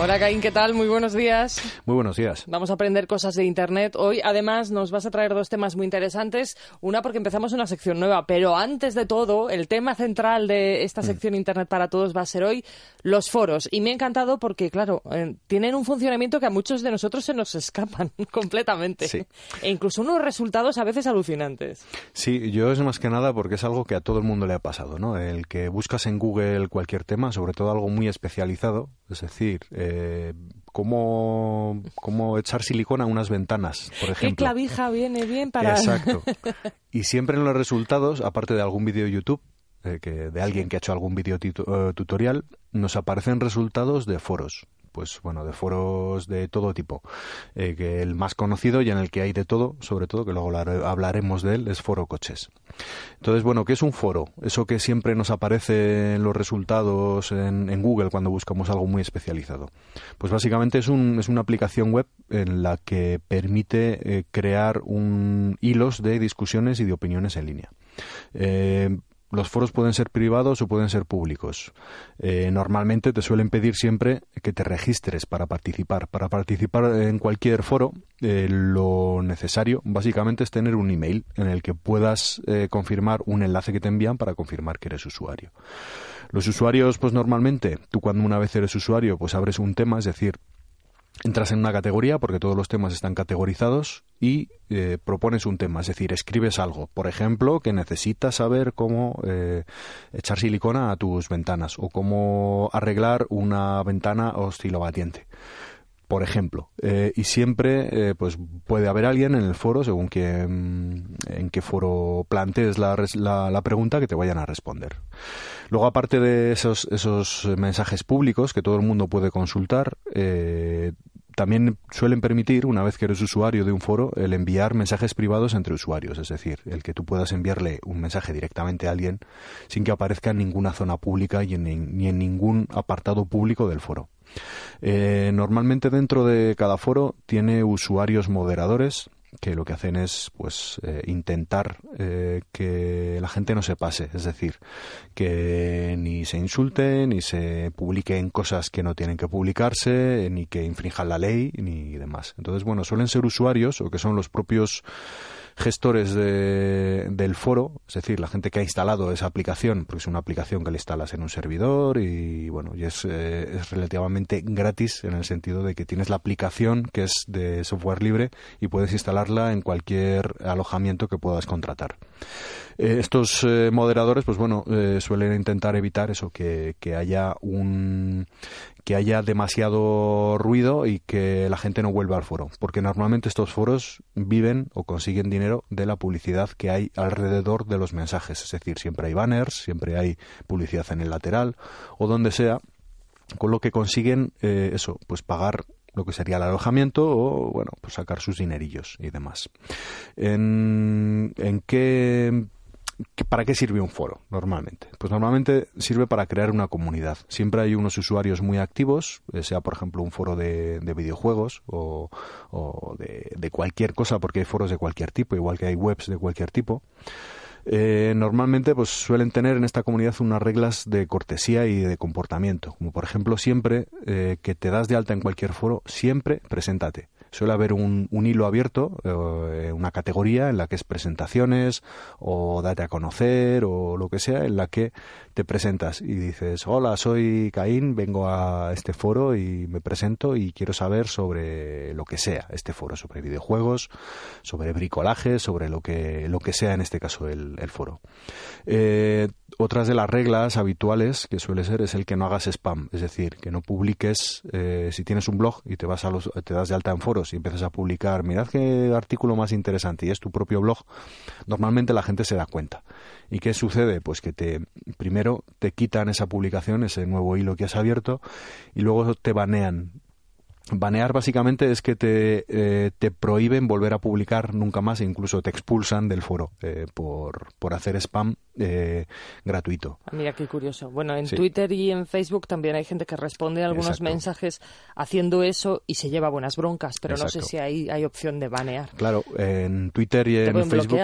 Hola Caín, ¿qué tal? Muy buenos días. Muy buenos días. Vamos a aprender cosas de Internet. Hoy además nos vas a traer dos temas muy interesantes. Una porque empezamos una sección nueva, pero antes de todo, el tema central de esta mm. sección Internet para Todos va a ser hoy los foros. Y me ha encantado porque, claro, eh, tienen un funcionamiento que a muchos de nosotros se nos escapan completamente. Sí. E incluso unos resultados a veces alucinantes. Sí, yo es más que nada porque es algo que a todo el mundo le ha pasado, ¿no? El que buscas en Google cualquier tema, sobre todo algo muy especializado, es decir... Eh, cómo, cómo echar silicona a unas ventanas, por ejemplo. ¿Qué clavija viene bien para...? Exacto. Y siempre en los resultados, aparte de algún vídeo de YouTube, eh, que, de alguien que ha hecho algún vídeo eh, tutorial, nos aparecen resultados de foros pues bueno, de foros de todo tipo. Eh, que el más conocido y en el que hay de todo, sobre todo, que luego hablaremos de él, es Foro Coches. Entonces, bueno, ¿qué es un foro? Eso que siempre nos aparece en los resultados en, Google cuando buscamos algo muy especializado. Pues básicamente es, un, es una aplicación web en la que permite eh, crear un, hilos de discusiones y de opiniones en línea. Eh, los foros pueden ser privados o pueden ser públicos. Eh, normalmente te suelen pedir siempre que te registres para participar. Para participar en cualquier foro, eh, lo necesario básicamente es tener un email en el que puedas eh, confirmar un enlace que te envían para confirmar que eres usuario. Los usuarios, pues normalmente, tú cuando una vez eres usuario, pues abres un tema, es decir, entras en una categoría porque todos los temas están categorizados y eh, propones un tema, es decir, escribes algo. Por ejemplo, que necesitas saber cómo eh, echar silicona a tus ventanas o cómo arreglar una ventana oscilobatiente por ejemplo. Eh, y siempre pues puede haber alguien en el foro, según que, en qué foro plantees la, la, pregunta, que te vayan a responder. Luego, aparte de esos, esos mensajes públicos que todo el mundo puede consultar, eh, también suelen permitir, una vez que eres usuario de un foro, el enviar mensajes privados entre usuarios, es decir, el que tú puedas enviarle un mensaje directamente a alguien sin que aparezca en ninguna zona pública ni en ningún apartado público del foro. Eh, normalmente dentro de cada foro tiene usuarios moderadores que lo que hacen es pues eh, intentar eh, que la gente no se pase, es decir, que ni se insulte, ni se publiquen cosas que no tienen que publicarse, ni que infrinjan la ley, ni demás. Entonces, bueno, suelen ser usuarios o que son los propios gestores de, del foro, es decir, la gente que ha instalado esa aplicación, porque es una aplicación que le instalas en un servidor y bueno, y es, eh, es relativamente gratis en el sentido de que tienes la aplicación que es de software libre y puedes instalarla en cualquier alojamiento que puedas contratar. Eh, estos eh, moderadores, pues bueno, suelen intentar evitar eso, que, que haya un que haya demasiado ruido y que la gente no vuelva al foro, porque normalmente estos foros viven o consiguen dinero de la publicidad que hay alrededor de los mensajes, es decir, siempre hay banners, siempre hay publicidad en el lateral o donde sea, con lo que consiguen eh, eso, pues pagar lo que sería el alojamiento o bueno, pues sacar sus dinerillos y demás. ¿En, en qué ¿Para qué sirve un foro normalmente? Pues normalmente sirve para crear una comunidad. Siempre hay unos usuarios muy activos, eh, sea por ejemplo un foro de, videojuegos o, de, cualquier cosa, porque hay foros de cualquier tipo, igual que hay webs de cualquier tipo. Eh, normalmente pues suelen tener en esta comunidad unas reglas de cortesía y de comportamiento, como por ejemplo siempre eh, que te das de alta en cualquier foro, siempre preséntate suele haber un, un hilo abierto, eh, una categoría en la que es presentaciones o date a conocer o lo que sea, en la que te presentas y dices, hola, soy Caín, vengo a este foro y me presento y quiero saber sobre lo que sea este foro, sobre videojuegos, sobre bricolaje, sobre lo que, lo que sea en este caso el, el foro. Eh, otras de las reglas habituales que suele ser es el que no hagas spam, es decir, que no publiques, eh, si tienes un blog y te vas a los, te das de alta en foro y empiezas a publicar, mirad qué artículo más interesante y es tu propio blog, normalmente la gente se da cuenta. ¿Y qué sucede? Pues que te primero te quitan esa publicación, ese nuevo hilo que has abierto y luego te banean Banear básicamente es que te, eh, te prohíben volver a publicar nunca más e incluso te expulsan del foro eh, por, por hacer spam eh, gratuito. Ah, mira qué curioso. Bueno, en Twitter y en Facebook también hay gente que responde a algunos mensajes haciendo eso y se lleva buenas broncas, pero no sé si hay, hay opción de banear. Claro, en Twitter y en Facebook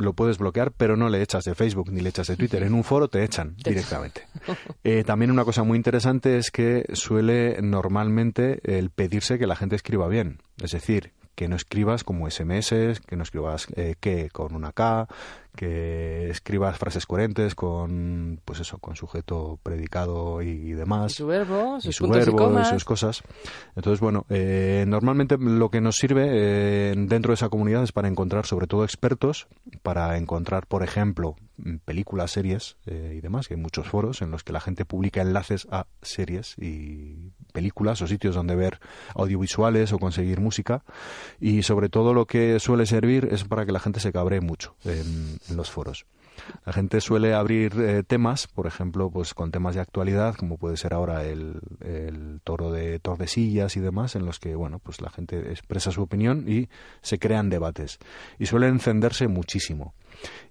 lo puedes bloquear, pero no le echas de Facebook ni le echas de Twitter. En un foro te echan directamente. Eh, también una cosa muy interesante es que suele normalmente el pedirse que la gente escriba bien. Es decir, que no escribas como SMS, que no escribas eh, que con una K, que escribas frases coherentes con, pues eso, con sujeto, predicado y, demás. Y su verbo, sus y su verbo y, sus cosas. Entonces, bueno, eh, normalmente lo que nos sirve eh, dentro de esa comunidad es para encontrar, sobre todo, expertos, para encontrar, por ejemplo, películas, series eh, y demás, que hay muchos foros en los que la gente publica enlaces a series y películas o sitios donde ver audiovisuales o conseguir música y sobre todo lo que suele servir es para que la gente se cabree mucho en, los foros. La gente suele abrir eh, temas, por ejemplo, pues con temas de actualidad, como puede ser ahora el, el, toro de Tordesillas y demás, en los que, bueno, pues la gente expresa su opinión y se crean debates. Y suele encenderse muchísimo.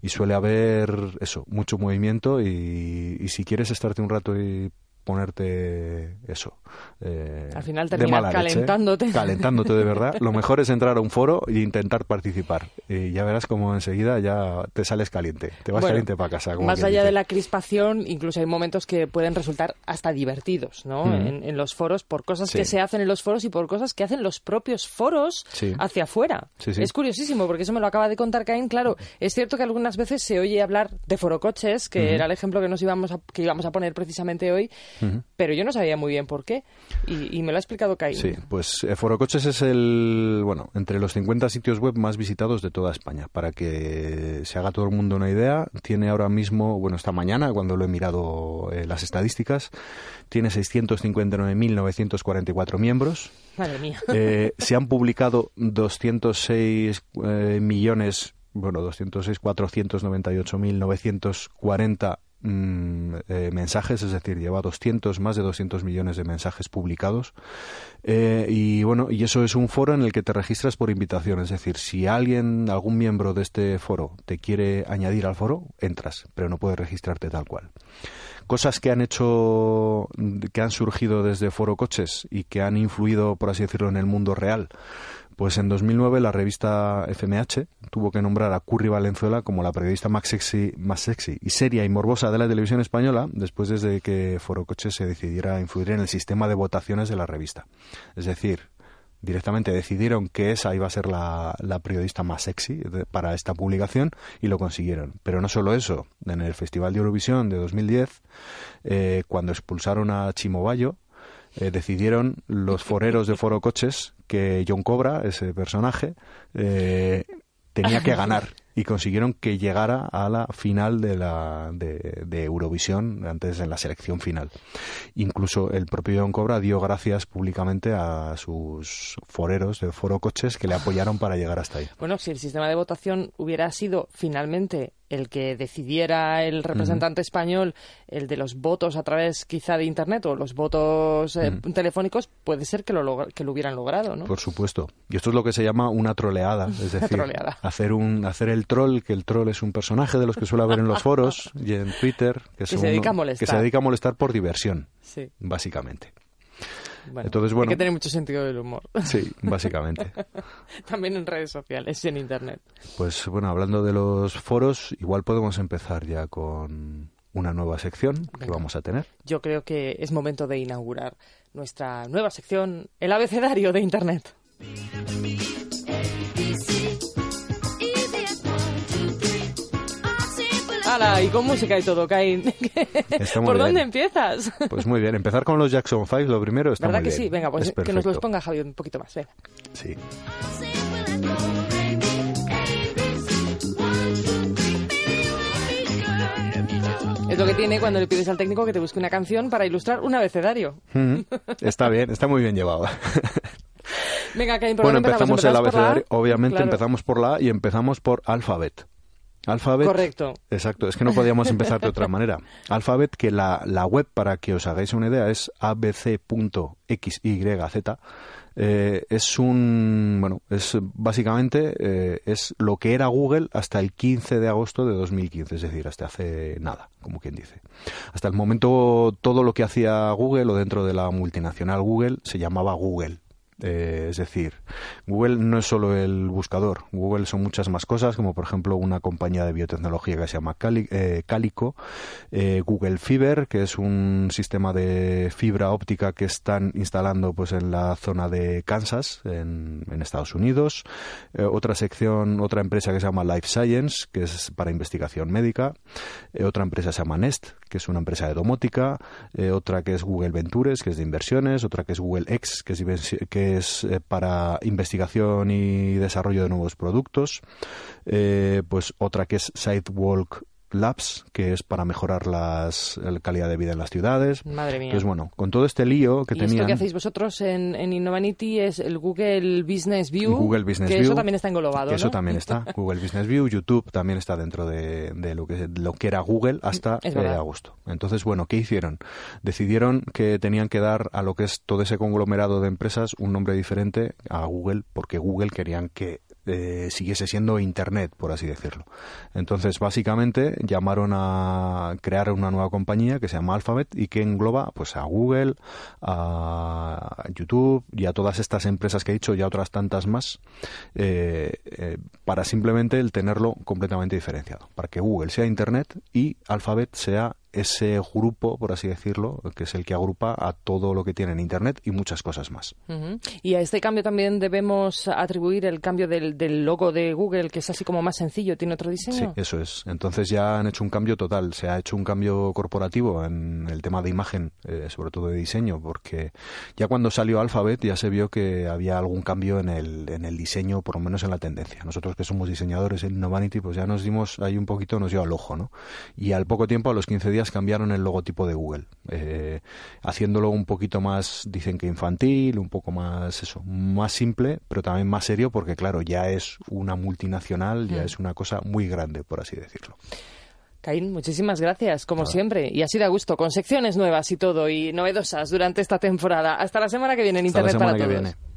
Y suele haber, eso, mucho movimiento y, y si quieres estarte un rato y ponerte eso. Eh, Al final terminas calentándote. calentándote de verdad. Lo mejor es entrar a un foro e intentar participar. Y ya verás como enseguida ya te sales caliente. Te vas caliente para casa. más allá de la crispación, incluso hay momentos que pueden resultar hasta divertidos ¿no? en, los foros por cosas que se hacen en los foros y por cosas que hacen los propios foros hacia afuera. es curiosísimo porque eso me lo acaba de contar Caín. Claro, es cierto que algunas veces se oye hablar de forocoches, que era el ejemplo que nos íbamos a, que íbamos a poner precisamente hoy, pero yo no sabía muy bien por qué y, me lo ha explicado Kai. Sí, pues eh, Forocoches es el, bueno, entre los 50 sitios web más visitados de toda España. Para que se haga todo el mundo una idea, tiene ahora mismo, bueno, esta mañana, cuando lo he mirado eh, las estadísticas, tiene 659.944 miembros. Madre mía. Eh, se han publicado 206 millones bueno, 206.498.940 Mm, eh, mensajes, es decir, lleva 200, más de 200 millones de mensajes publicados. Eh, y bueno, y eso es un foro en el que te registras por invitación, es decir, si alguien, algún miembro de este foro te quiere añadir al foro, entras, pero no puedes registrarte tal cual. Cosas que han hecho, que han surgido desde Foro Coches y que han influido, por así decirlo, en el mundo real pues en 2009 la revista FMH tuvo que nombrar a Curry Valenzuela como la periodista más sexy, más sexy y seria y morbosa de la televisión española después desde que Foro Coches se decidiera a influir en el sistema de votaciones de la revista. Es decir, directamente decidieron que esa iba a ser la, periodista más sexy para esta publicación y lo consiguieron. Pero no solo eso, en el Festival de Eurovisión de 2010, eh, cuando expulsaron a Chimo Bayo, eh, decidieron los foreros de Foro Coches que John Cobra, ese personaje, eh, tenía que ganar y consiguieron que llegara a la final de, la, de, Eurovisión, antes de la selección final. Incluso el propio John Cobra dio gracias públicamente a sus foreros de Foro Coches que le apoyaron para llegar hasta ahí. Bueno, si el sistema de votación hubiera sido finalmente el que decidiera el representante español, el de los votos a través quizá de Internet o los votos eh, telefónicos, puede ser que lo, que lo hubieran logrado, ¿no? Por supuesto. Y esto es lo que se llama una troleada, es decir, hacer un hacer el troll, que el troll es un personaje de los que suele haber en los foros y en Twitter, que, se dedica a molestar. que se dedica a molestar por diversión, básicamente. Entonces, bueno, hay que tener mucho sentido del humor. Sí, básicamente. También en redes sociales y en Internet. Pues bueno, hablando de los foros, igual podemos empezar ya con una nueva sección que vamos a tener. Yo creo que es momento de inaugurar nuestra nueva sección, el abecedario de Internet. Y con música y todo, Caín. ¿Por dónde empiezas? Pues muy bien, empezar con los Jackson 5, lo primero está ¿Verdad que sí? Venga, pues que nos los ponga Javier un poquito más, venga. Sí. Es lo que tiene cuando le pides al técnico que te busque una canción para ilustrar un abecedario. Está bien, está muy bien llevado. Venga, Caín, ¿por Bueno, empezamos el abecedario. Obviamente Claro. empezamos por la A y empezamos por Alphabet. Alphabet. Correcto. Exacto, es que no podíamos empezar de otra manera. Alphabet, que la, la web, para que os hagáis una idea, es abc.xyz. Eh, es un, bueno, es básicamente eh, es lo que era Google hasta el 15 de agosto de 2015, es decir, hasta hace nada, como quien dice. Hasta el momento todo lo que hacía Google o dentro de la multinacional Google se llamaba Google. Eh, es decir, Google no es solo el buscador. Google son muchas más cosas, como por ejemplo una compañía de biotecnología que se llama eh, Calico, eh, Google Fiber, que es un sistema de fibra óptica que están instalando pues en la zona de Kansas, en, en Estados Unidos. Otra sección, otra empresa que se llama Life Science, que es para investigación médica. Otra empresa se llama Nest, que es una empresa de domótica. Eh, otra que es Google Ventures, que es de inversiones. Otra que es Google X, que es, eh, para investigación y desarrollo de nuevos productos. Eh, pues otra que es Sidewalk Labs, que es para mejorar las, la calidad de vida en las ciudades. Madre mía. Pues bueno, con todo este lío que y esto tenían... que hacéis vosotros en, en Innovanity es el Google Business View. Google Business que View. eso también está englobado, que Eso ¿no? también está. Google Business View, YouTube también está dentro de, de lo, que, lo que era Google hasta eh, agosto. Entonces, bueno, ¿qué hicieron? Decidieron que tenían que dar a lo que es todo ese conglomerado de empresas un nombre diferente a Google, porque Google querían que eh, siguiese siendo Internet, por así decirlo. Entonces, básicamente, llamaron a crear una nueva compañía que se llama Alphabet y que engloba pues a Google, a YouTube y a todas estas empresas que he dicho y a otras tantas más, eh, eh, para simplemente el tenerlo completamente diferenciado, para que Google sea Internet y Alphabet sea ese grupo, por así decirlo, que es el que agrupa a todo lo que tiene en Internet y muchas cosas más. Y a este cambio también debemos atribuir el cambio del, del logo de Google, que es así como más sencillo, tiene otro Sí, diseño. eso es. Entonces ya han hecho un cambio total. Se ha hecho un cambio corporativo en el tema de imagen, eh, sobre todo de diseño, porque ya cuando salió Alphabet ya se vio que había algún cambio en el, en el diseño, por lo menos en la tendencia. Nosotros que somos diseñadores en Innovanity, pues ya nos dimos ahí un poquito, nos dio al ojo, ¿no? Y al poco tiempo, a los 15 días, cambiaron el logotipo de Google, eh, haciéndolo un poquito más, dicen que infantil, un poco más, eso, más simple, pero también más serio, porque claro, ya es una multinacional, ya Mm. es una cosa muy grande, por así decirlo. Caín, muchísimas gracias, como siempre. Y así da gusto, con secciones nuevas y todo, y novedosas durante esta temporada. Hasta la semana que viene en Hasta la Internet para semana que todos. viene.